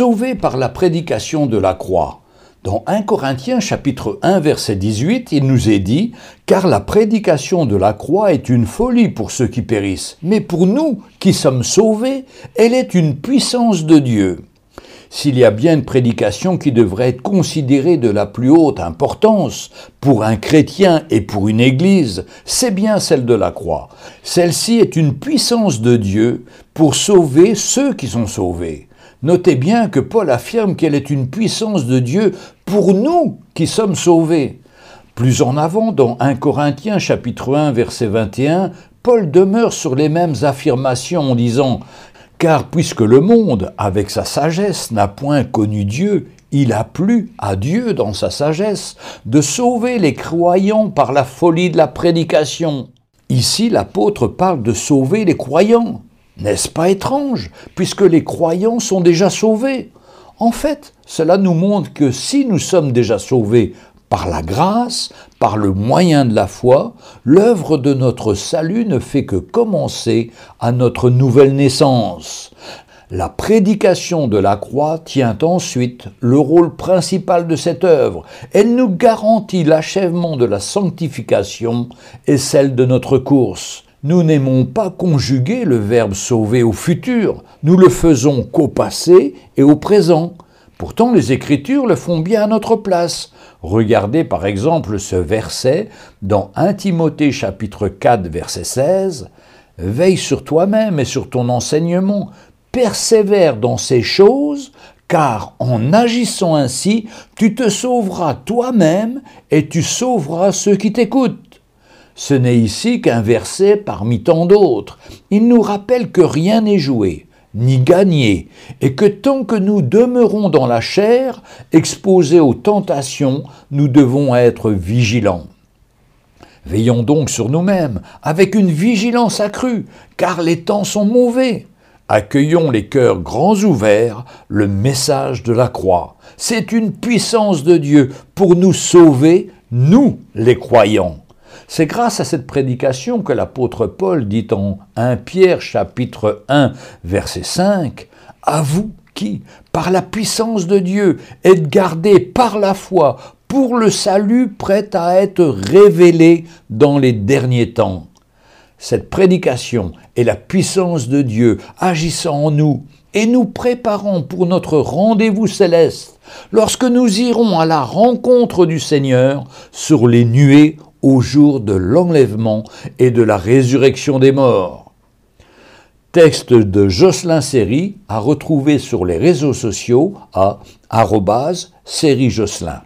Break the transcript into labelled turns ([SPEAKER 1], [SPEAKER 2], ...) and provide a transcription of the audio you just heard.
[SPEAKER 1] sauvés par la prédication de la croix. Dans 1 Corinthiens chapitre 1 verset 18, il nous est dit Car la prédication de la croix est une folie pour ceux qui périssent, mais pour nous qui sommes sauvés, elle est une puissance de Dieu. S'il y a bien une prédication qui devrait être considérée de la plus haute importance pour un chrétien et pour une Église, c'est bien celle de la croix. Celle-ci est une puissance de Dieu pour sauver ceux qui sont sauvés. Notez bien que Paul affirme qu'elle est une puissance de Dieu pour nous qui sommes sauvés. Plus en avant, dans 1 Corinthiens chapitre 1 verset 21, Paul demeure sur les mêmes affirmations en disant car puisque le monde, avec sa sagesse, n'a point connu Dieu, il a plu à Dieu dans sa sagesse de sauver les croyants par la folie de la prédication. Ici, l'apôtre parle de sauver les croyants. N'est-ce pas étrange, puisque les croyants sont déjà sauvés? En fait, cela nous montre que si nous sommes déjà sauvés par la grâce, par le moyen de la foi, l'œuvre de notre salut ne fait que commencer à notre nouvelle naissance. La prédication de la croix tient ensuite le rôle principal de cette œuvre. Elle nous garantit l'achèvement de la sanctification et celle de notre course. Nous n'aimons pas conjuguer le verbe sauver au futur, nous le faisons qu'au passé et au présent. Pourtant, les Écritures le font bien à notre place. Regardez par exemple ce verset dans 1 Timothée chapitre 4 verset 16. Veille sur toi-même et sur ton enseignement, persévère dans ces choses, car en agissant ainsi, tu te sauveras toi-même et tu sauveras ceux qui t'écoutent. Ce n'est ici qu'un verset parmi tant d'autres. Il nous rappelle que rien n'est joué ni gagner, et que tant que nous demeurons dans la chair, exposés aux tentations, nous devons être vigilants. Veillons donc sur nous-mêmes, avec une vigilance accrue, car les temps sont mauvais. Accueillons les cœurs grands ouverts le message de la croix. C'est une puissance de Dieu pour nous sauver, nous les croyants. C'est grâce à cette prédication que l'apôtre Paul dit en 1 Pierre chapitre 1 verset 5, À vous qui, par la puissance de Dieu, êtes gardés par la foi pour le salut prêt à être révélé dans les derniers temps. Cette prédication est la puissance de Dieu agissant en nous et nous préparant pour notre rendez-vous céleste lorsque nous irons à la rencontre du Seigneur sur les nuées au jour de l'enlèvement et de la résurrection des morts. Texte de Jocelyn Séry à retrouver sur les réseaux sociaux à série Jocelyn.